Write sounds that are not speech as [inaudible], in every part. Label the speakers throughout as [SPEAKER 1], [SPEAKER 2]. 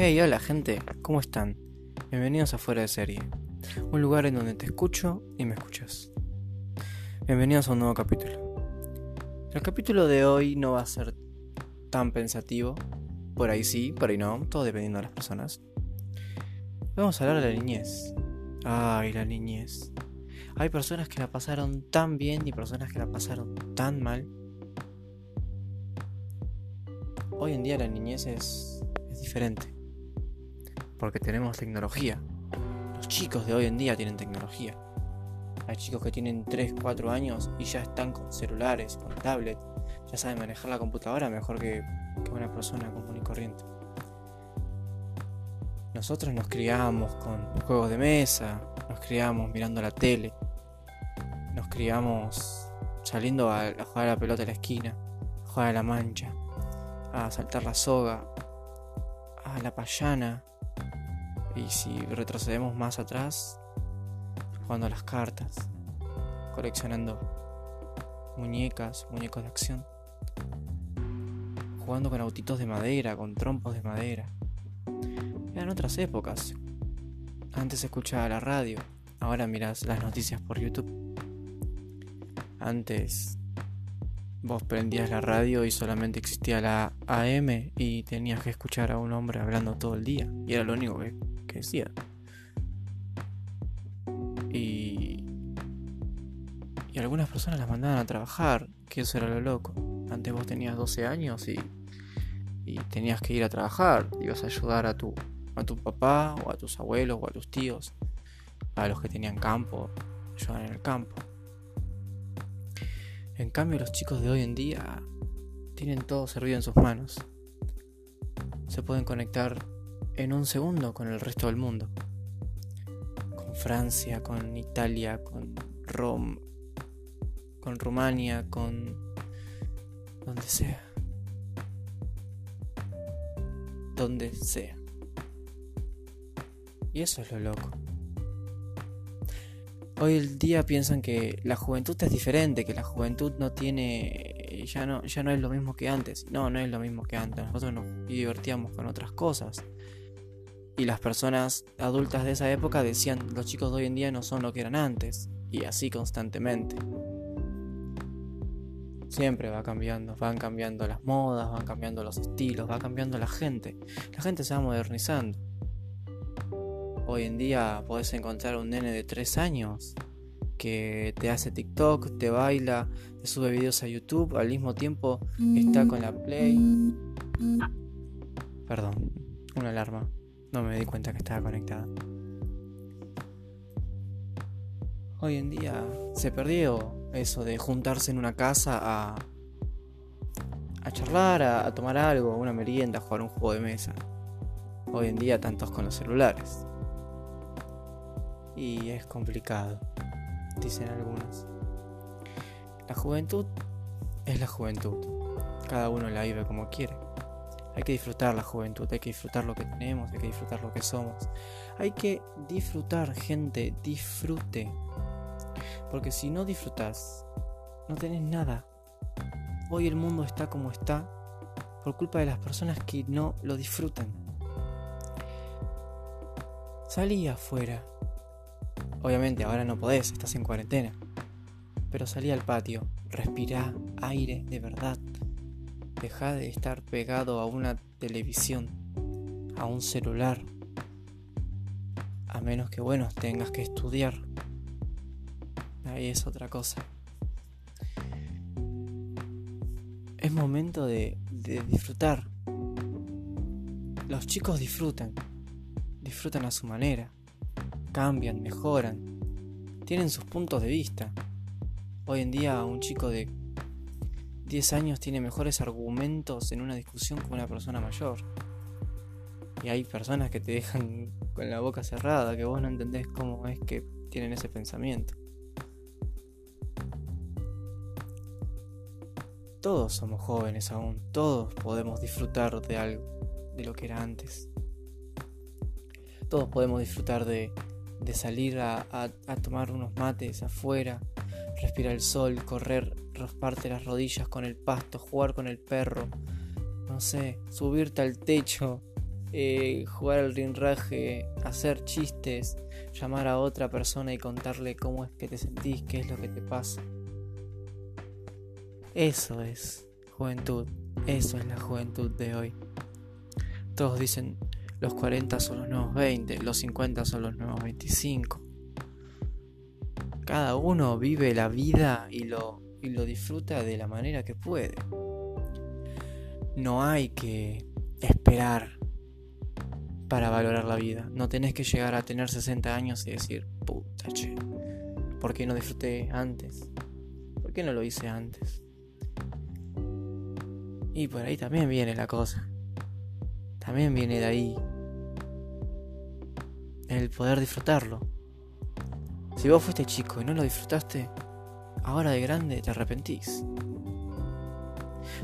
[SPEAKER 1] Hey, hola gente, ¿cómo están? Bienvenidos a Fuera de Serie, un lugar en donde te escucho y me escuchas. Bienvenidos a un nuevo capítulo. El capítulo de hoy no va a ser tan pensativo, por ahí sí, por ahí no, todo dependiendo de las personas. Vamos a hablar de la niñez. Ay, la niñez. Hay personas que la pasaron tan bien y personas que la pasaron tan mal. Hoy en día la niñez es, es diferente. Porque tenemos tecnología. Los chicos de hoy en día tienen tecnología. Hay chicos que tienen 3, 4 años y ya están con celulares, con tablet. Ya saben manejar la computadora mejor que, una persona común y corriente. Nosotros nos criamos con juegos de mesa, nos criamos mirando la tele, nos criamos saliendo a, a jugar a la pelota en la esquina, a jugar a la mancha, a saltar la soga, a la payana. Y si retrocedemos más atrás, jugando a las cartas, coleccionando muñecas, muñecos de acción, jugando con autitos de madera, con trompos de madera. Eran otras épocas. Antes escuchaba la radio, ahora miras las noticias por YouTube. Antes vos prendías la radio y solamente existía la AM y tenías que escuchar a un hombre hablando todo el día. Y era lo único que, que decía. Y, y algunas personas las mandaban a trabajar, que eso era lo loco. Antes vos tenías 12 años y, y tenías que ir a trabajar, ibas a ayudar a tu, a tu papá o a tus abuelos o a tus tíos, a los que tenían campo, ayudar en el campo. En cambio los chicos de hoy en día tienen todo servido en sus manos. Se pueden conectar en un segundo con el resto del mundo. Con Francia, con Italia, con Rom, con Rumania, con donde sea. Donde sea. Y eso es lo loco. Hoy el día piensan que la juventud es diferente, que la juventud no tiene, ya no, ya no es lo mismo que antes. No, no es lo mismo que antes. Nosotros nos divertíamos con otras cosas. Y las personas adultas de esa época decían, los chicos de hoy en día no son lo que eran antes. Y así constantemente. Siempre va cambiando, van cambiando las modas, van cambiando los estilos, va cambiando la gente. La gente se va modernizando. Hoy en día podés encontrar un nene de 3 años que te hace TikTok, te baila, te sube videos a YouTube, al mismo tiempo está con la Play. Perdón, una alarma. No me di cuenta que estaba conectada. Hoy en día se perdió eso de juntarse en una casa a, a charlar, a, tomar algo, una merienda, a jugar un juego de mesa. Hoy en día tantos con los celulares y es complicado, dicen algunos. La juventud es la juventud, cada uno la vive como quiere. Hay que disfrutar la juventud, hay que disfrutar lo que tenemos, hay que disfrutar lo que somos. Hay que disfrutar, gente, disfrute. Porque si no disfrutas, no tenés nada. Hoy el mundo está como está por culpa de las personas que no lo disfrutan. Salí afuera, Obviamente ahora no podés, estás en cuarentena. Pero salí al patio, respirá aire de verdad. Deja de estar pegado a una televisión, a un celular. A menos que, bueno, tengas que estudiar. Ahí es otra cosa. Es momento de, de disfrutar. Los chicos disfrutan. Disfrutan a su manera cambian, mejoran, tienen sus puntos de vista. Hoy en día un chico de 10 años tiene mejores argumentos en una discusión que una persona mayor. Y hay personas que te dejan con la boca cerrada, que vos no entendés cómo es que tienen ese pensamiento. Todos somos jóvenes aún, todos podemos disfrutar de algo, de lo que era antes. Todos podemos disfrutar de de salir a, tomar unos mates afuera, respirar el sol, correr, rasparte las rodillas con el pasto, jugar con el perro, no sé, subirte al techo eh, jugar al rinraje, hacer chistes, llamar a otra persona y contarle cómo es que te sentís, qué es lo que te pasa. Eso es juventud, eso es la juventud de hoy. Todos dicen los 40 son los nuevos 20, los 50 son los nuevos 25. Cada uno vive la vida y lo, y lo disfruta de la manera que puede. No hay que esperar para valorar la vida. No tenés que llegar a tener 60 años y decir, puta che, ¿por qué no disfruté antes? ¿Por qué no lo hice antes? Y por ahí también viene la cosa. También viene de ahí el poder disfrutarlo. Si vos fuiste chico y no lo disfrutaste, ahora de grande te arrepentís.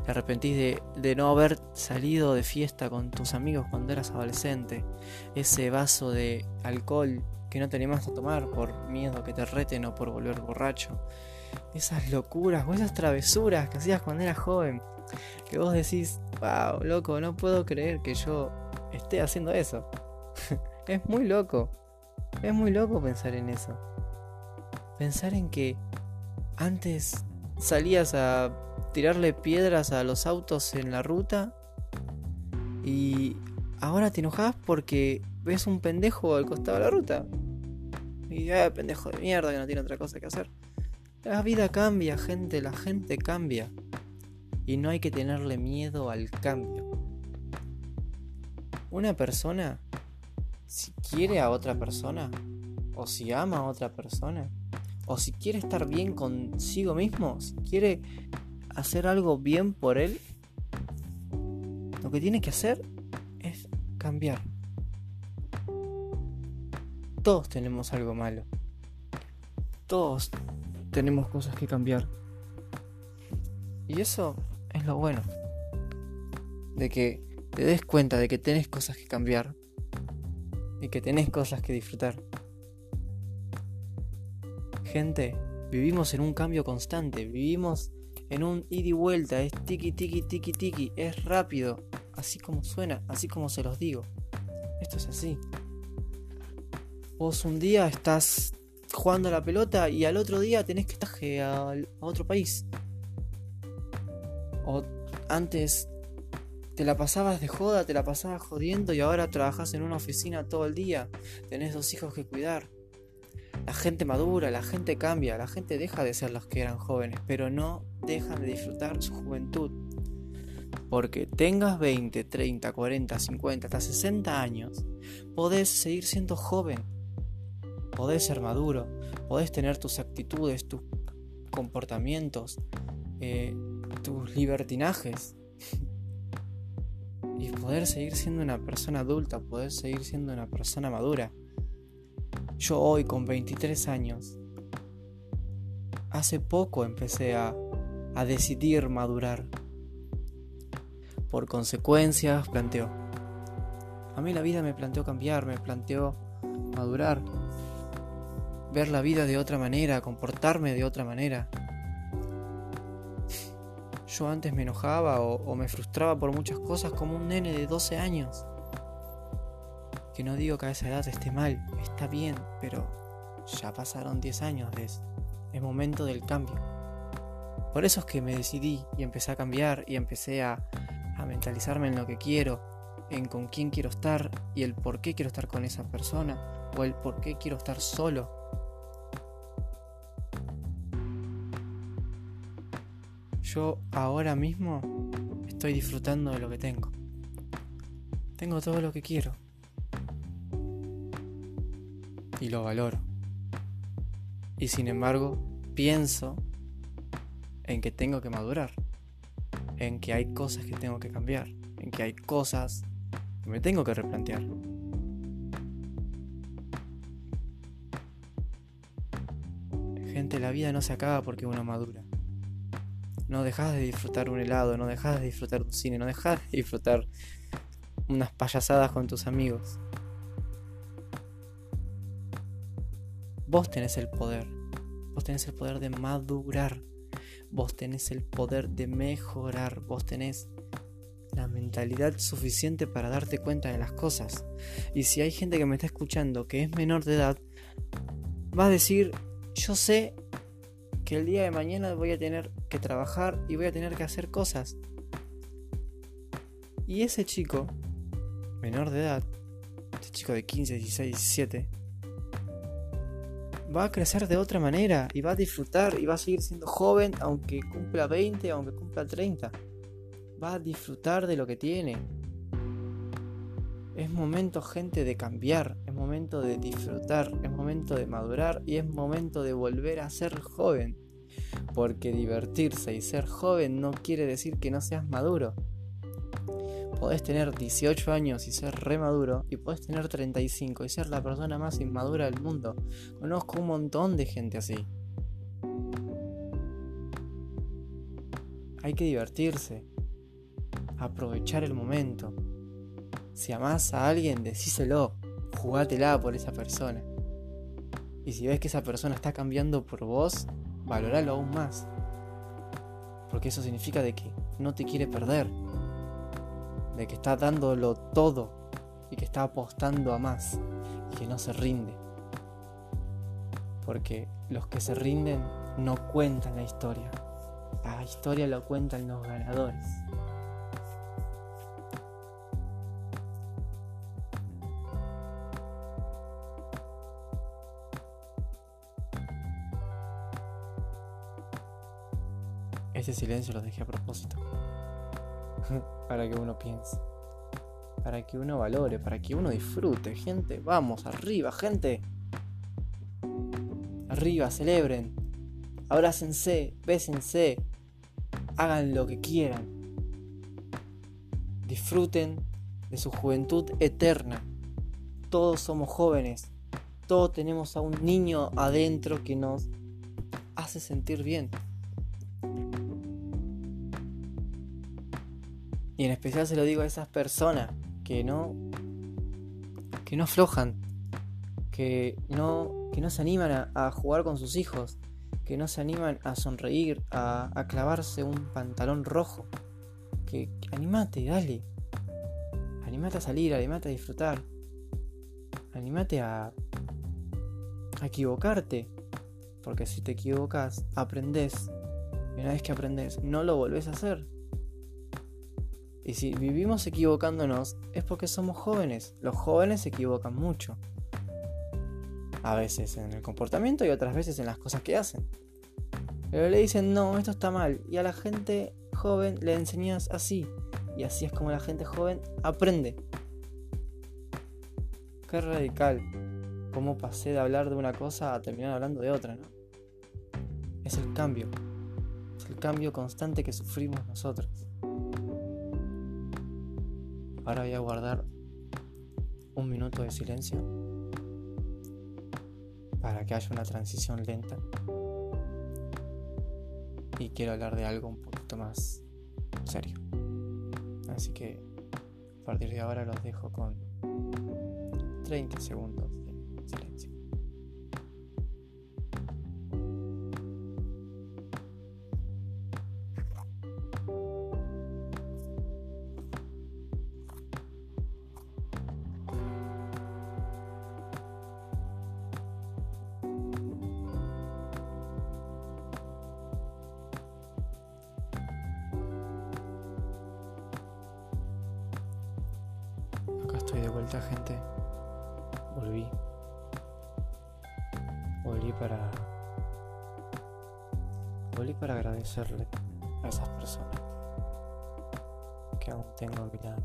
[SPEAKER 1] Te arrepentís de, no haber salido de fiesta con tus amigos cuando eras adolescente. Ese vaso de alcohol que no te a tomar por miedo que te reten o por volver borracho. Esas locuras o esas travesuras que hacías cuando eras joven. Que vos decís, wow, loco, no puedo creer que yo esté haciendo eso. [laughs] es muy loco. Es muy loco pensar en eso. Pensar en que antes salías a tirarle piedras a los autos en la ruta y ahora te enojas porque ves un pendejo al costado de la ruta. Y ah, pendejo de mierda que no tiene otra cosa que hacer. La vida cambia, gente, la gente cambia. Y no hay que tenerle miedo al cambio. Una persona, si quiere a otra persona, o si ama a otra persona, o si quiere estar bien consigo mismo, si quiere hacer algo bien por él, lo que tiene que hacer es cambiar. Todos tenemos algo malo. Todos tenemos cosas que cambiar. Y eso es lo bueno. De que te des cuenta de que tenés cosas que cambiar. Y que tenés cosas que disfrutar. Gente, vivimos en un cambio constante. Vivimos en un ida y vuelta, es tiki tiki tiki tiki, es rápido, así como suena, así como se los digo. Esto es así. Vos un día estás jugando a la pelota y al otro día tenés que estar a, otro país. O antes te la pasabas de joda, te la pasabas jodiendo y ahora trabajas en una oficina todo el día. Tenés dos hijos que cuidar. Gente madura, la gente cambia, la gente deja de ser los que eran jóvenes, pero no dejan de disfrutar su juventud. Porque tengas 20, 30, 40, 50, hasta 60 años, podés seguir siendo joven. Podés ser maduro, podés tener tus actitudes, tus comportamientos, eh, tus libertinajes. [laughs] y poder seguir siendo una persona adulta, poder seguir siendo una persona madura. Yo hoy con 23 años, hace poco empecé a, a decidir madurar. Por consecuencias, planteó. A mí la vida me planteó cambiar, me planteó madurar, ver la vida de otra manera, comportarme de otra manera. Yo antes me enojaba o, o, me frustraba por muchas cosas como un nene de 12 años. Que no digo que a esa edad esté mal, está bien, pero ya pasaron 10 años eso. Es momento del cambio. Por eso es que me decidí y empecé a cambiar y empecé a, a mentalizarme en lo que quiero, en con quién quiero estar y el por qué quiero estar con esa persona o el por qué quiero estar solo. Yo ahora mismo estoy disfrutando de lo que tengo. Tengo todo lo que quiero. Y lo valoro. Y sin embargo, pienso en que tengo que madurar, en que hay cosas que tengo que cambiar, en que hay cosas que me tengo que replantear. Gente, la vida no se acaba porque uno madura. No dejas de disfrutar un helado, no dejas de disfrutar un cine, no dejas de disfrutar unas payasadas con tus amigos. Vos tenés el poder. Vos tenés el poder de madurar. Vos tenés el poder de mejorar. Vos tenés la mentalidad suficiente para darte cuenta de las cosas. Y si hay gente que me está escuchando que es menor de edad, va a decir, yo sé que el día de mañana voy a tener que trabajar y voy a tener que hacer cosas. Y ese chico, menor de edad, este chico de 15, 16, 17, va a crecer de otra manera y va a disfrutar y va a seguir siendo joven aunque cumpla 20, aunque cumpla 30. Va a disfrutar de lo que tiene. Es momento, gente, de cambiar, es momento de disfrutar, es momento de madurar y es momento de volver a ser joven. Porque divertirse y ser joven no quiere decir que no seas maduro podés tener 18 años y ser re maduro, y podés tener 35 y ser la persona más inmadura del mundo. Conozco un montón de gente así. Hay que divertirse, aprovechar el momento. Si amás a alguien, decíselo, jugátela por esa persona. Y si ves que esa persona está cambiando por vos, valoralo aún más. Porque eso significa de que no te quiere perder de que está dándolo todo y que está apostando a más y que no se rinde. Porque los que se rinden no cuentan la historia. La historia lo cuentan los ganadores. Este silencio lo dejé a propósito. [laughs] para que uno piense, para que uno valore, para que uno disfrute, gente. Vamos, arriba, gente. Arriba, celebren. Abrácense, bésense. Hagan lo que quieran. Disfruten de su juventud eterna. Todos somos jóvenes. Todos tenemos a un niño adentro que nos hace sentir bien. Y en especial se lo digo a esas personas que no que no aflojan, que no que no se animan a, jugar con sus hijos, que no se animan a sonreír, a, a clavarse un pantalón rojo. Que, que animate, dale. Animate a salir, animate a disfrutar. Animate a, a equivocarte. Porque si te equivocas, aprendes. Y una vez que aprendes, no lo volvés a hacer. Y si vivimos equivocándonos es porque somos jóvenes. Los jóvenes se equivocan mucho. A veces en el comportamiento y otras veces en las cosas que hacen. Pero le dicen, no, esto está mal. Y a la gente joven le enseñas así. Y así es como la gente joven aprende. Qué radical. Cómo pasé de hablar de una cosa a terminar hablando de otra, ¿no? Es el cambio. Es el cambio constante que sufrimos nosotros. Ahora voy a guardar un minuto de silencio para que haya una transición lenta. Y quiero hablar de algo un poquito más serio. Así que a partir de ahora los dejo con 30 segundos vuelta, gente. Volví. Volví para. Volví para agradecerle a esas personas que aún tengo a.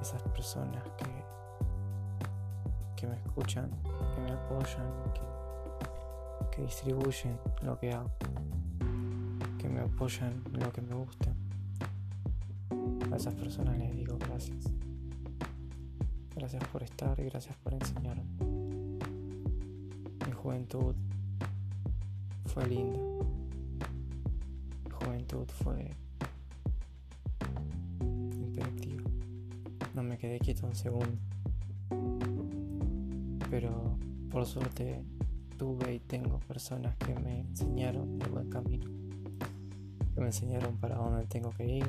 [SPEAKER 1] Esas personas que. que me escuchan, que me apoyan, que, distribuyen lo que hago, que me apoyan lo que me gusta a esas personas les digo gracias. Gracias por estar y gracias por enseñarme. Mi juventud fue linda. Mi juventud fue imperactiva. No me quedé quieto un segundo. Pero por suerte tuve y tengo personas que me enseñaron el buen camino. Que me enseñaron para dónde tengo que ir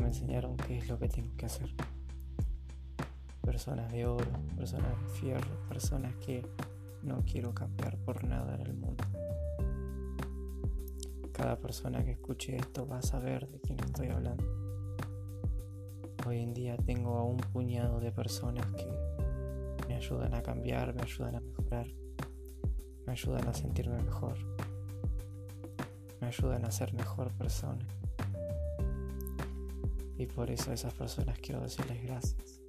[SPEAKER 1] me enseñaron qué es lo que tengo que hacer. Personas de oro, personas de fierro, personas que no quiero cambiar por nada en el mundo. Cada persona que escuche esto va a saber de quién estoy hablando. Hoy en día tengo a un puñado de personas que me ayudan a cambiar, me ayudan a mejorar, me ayudan a sentirme mejor, me ayudan a ser mejor persona. Y por eso a esas personas quiero decirles gracias.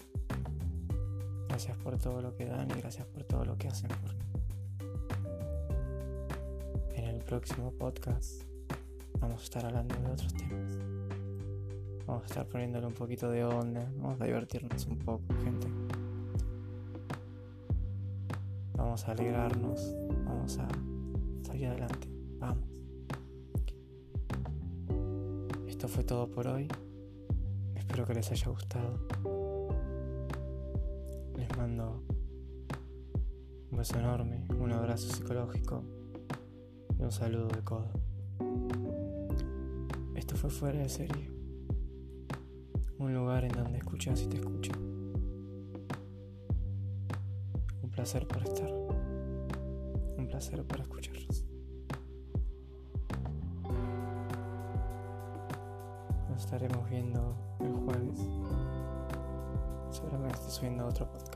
[SPEAKER 1] Gracias por todo lo que dan y gracias por todo lo que hacen por mí. En el próximo podcast vamos a estar hablando de otros temas. Vamos a estar poniéndole un poquito de onda, vamos a divertirnos un poco, gente. Vamos a alegrarnos, vamos a salir adelante, vamos. Esto fue todo por hoy. Espero que les haya gustado. Les mando un beso enorme, un abrazo psicológico y un saludo de codo. Esto fue fuera de serie. Un lugar en donde escuchas y te escuchan. Un placer por estar. Un placer por escucharlos. Nos estaremos viendo el jueves. Seguramente estoy subiendo otro podcast.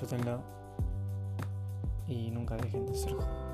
[SPEAKER 1] Disfrútenlo. Y nunca dejen de ser jóvenes.